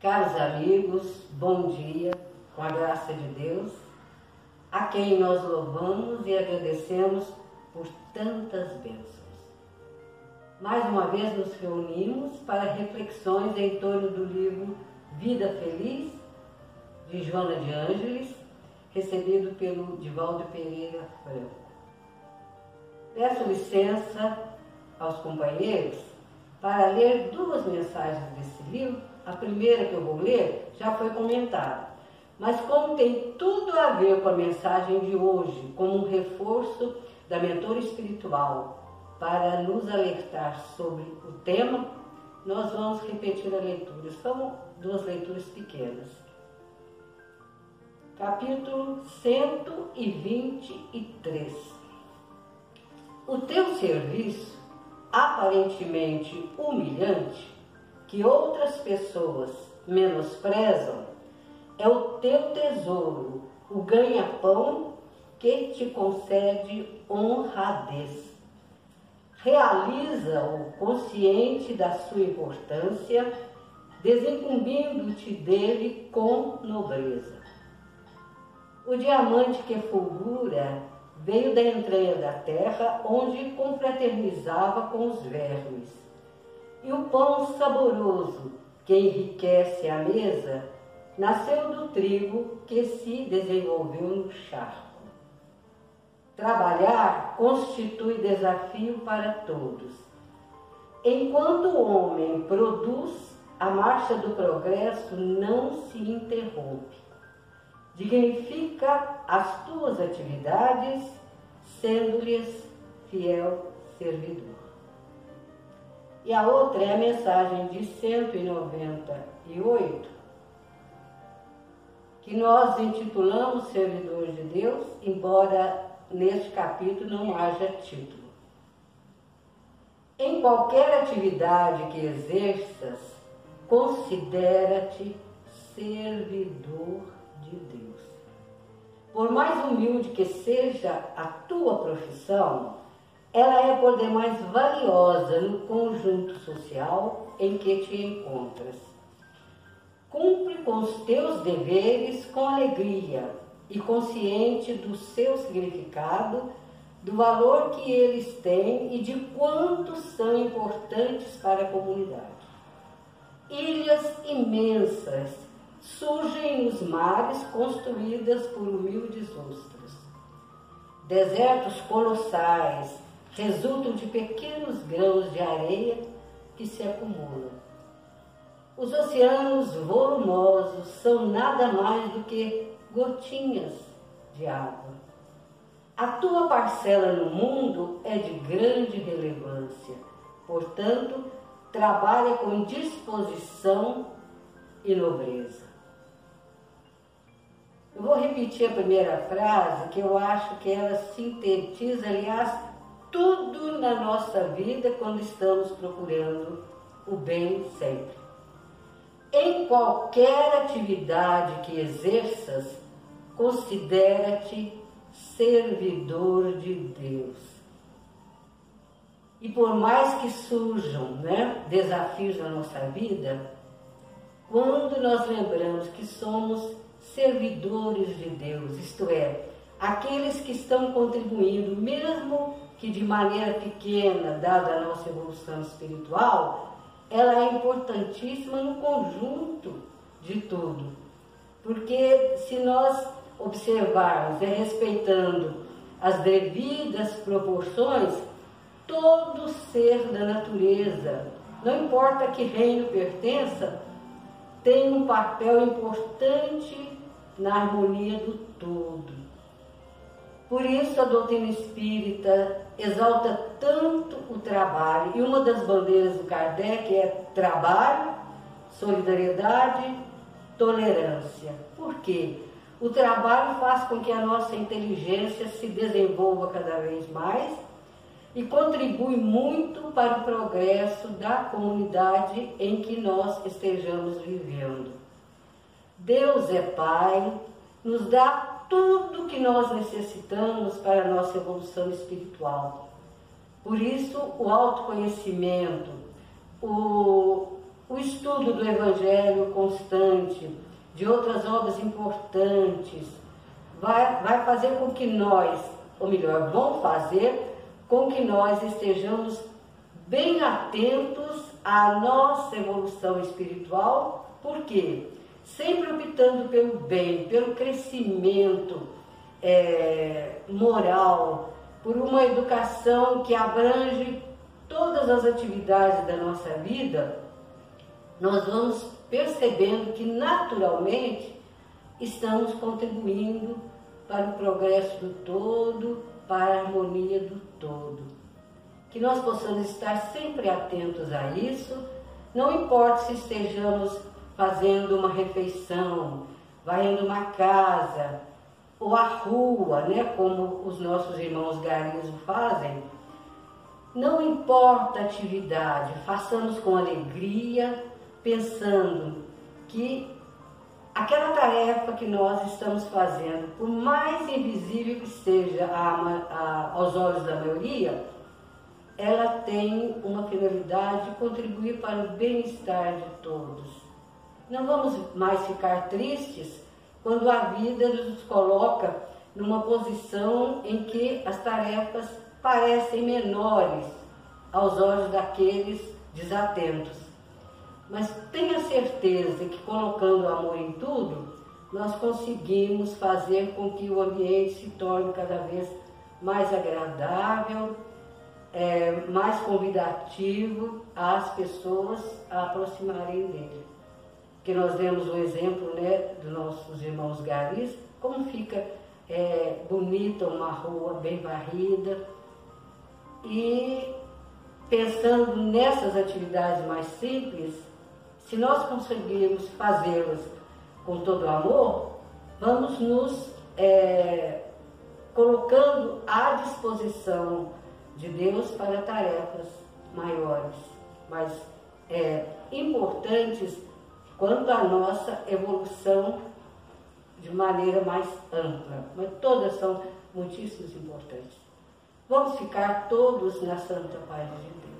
Caros amigos, bom dia, com a graça de Deus, a quem nós louvamos e agradecemos por tantas bênçãos. Mais uma vez nos reunimos para reflexões em torno do livro Vida Feliz, de Joana de Ângeles, recebido pelo Divaldo Pereira Franco. Peço licença aos companheiros para ler duas mensagens desse livro. A primeira que eu vou ler já foi comentada, mas como tem tudo a ver com a mensagem de hoje, como um reforço da mentora espiritual para nos alertar sobre o tema, nós vamos repetir a leitura. São duas leituras pequenas. Capítulo 123. O teu serviço aparentemente humilhante que outras pessoas menosprezam é o teu tesouro, o ganha-pão que te concede honradez. Realiza-o consciente da sua importância, desincumbindo-te dele com nobreza. O diamante que fulgura veio da entranha da terra, onde confraternizava com os vermes. E o pão saboroso, que enriquece a mesa, nasceu do trigo que se desenvolveu no charco. Trabalhar constitui desafio para todos. Enquanto o homem produz, a marcha do progresso não se interrompe dignifica as tuas atividades, sendo-lhes fiel servidor. E a outra é a mensagem de 198, que nós intitulamos Servidor de Deus, embora neste capítulo não haja título. Em qualquer atividade que exerças, considera-te servidor de Deus. Por mais humilde que seja a tua profissão, ela é por demais valiosa no conjunto social em que te encontras. Cumpre com os teus deveres com alegria e consciente do seu significado, do valor que eles têm e de quanto são importantes para a comunidade. Ilhas imensas surgem nos mares construídas por humildes ostras. Desertos colossais resultam de pequenos grãos de areia que se acumulam. Os oceanos volumosos são nada mais do que gotinhas de água. A tua parcela no mundo é de grande relevância, portanto, trabalha com disposição e nobreza. Eu vou repetir a primeira frase, que eu acho que ela sintetiza, aliás, tudo na nossa vida quando estamos procurando o bem sempre. Em qualquer atividade que exerças, considera-te servidor de Deus. E por mais que surjam né, desafios na nossa vida, quando nós lembramos que somos servidores de Deus, isto é, aqueles que estão contribuindo, mesmo que de maneira pequena, dada a nossa evolução espiritual, ela é importantíssima no conjunto de tudo. Porque se nós observarmos e respeitando as devidas proporções, todo ser da natureza, não importa que reino pertença, tem um papel importante na harmonia do todo. Por isso a doutrina espírita exalta tanto o trabalho, e uma das bandeiras do Kardec é trabalho, solidariedade, tolerância. Por quê? O trabalho faz com que a nossa inteligência se desenvolva cada vez mais e contribui muito para o progresso da comunidade em que nós estejamos vivendo. Deus é Pai, nos dá tudo que nós necessitamos para a nossa evolução espiritual. Por isso, o autoconhecimento, o o estudo do Evangelho constante, de outras obras importantes, vai, vai fazer com que nós, ou melhor, vão fazer com que nós estejamos bem atentos à nossa evolução espiritual, por quê? Sempre optando pelo bem, pelo crescimento é, moral, por uma educação que abrange todas as atividades da nossa vida, nós vamos percebendo que naturalmente estamos contribuindo para o progresso do todo, para a harmonia do todo. Que nós possamos estar sempre atentos a isso, não importa se estejamos fazendo uma refeição, varrendo uma casa, ou a rua, né, como os nossos irmãos garis fazem, não importa a atividade, façamos com alegria, pensando que aquela tarefa que nós estamos fazendo, por mais invisível que seja a, a, aos olhos da maioria, ela tem uma finalidade de contribuir para o bem-estar de todos. Não vamos mais ficar tristes quando a vida nos coloca numa posição em que as tarefas parecem menores aos olhos daqueles desatentos. Mas tenha certeza que colocando amor em tudo, nós conseguimos fazer com que o ambiente se torne cada vez mais agradável, é, mais convidativo às pessoas a aproximarem dele que nós vemos o exemplo né, dos nossos irmãos garis, como fica é, bonita uma rua bem varrida. E pensando nessas atividades mais simples, se nós conseguirmos fazê-las com todo amor, vamos nos é, colocando à disposição de Deus para tarefas maiores, mais é, importantes quanto à nossa evolução de maneira mais ampla, mas todas são muitíssimo importantes. Vamos ficar todos na santa paz de Deus.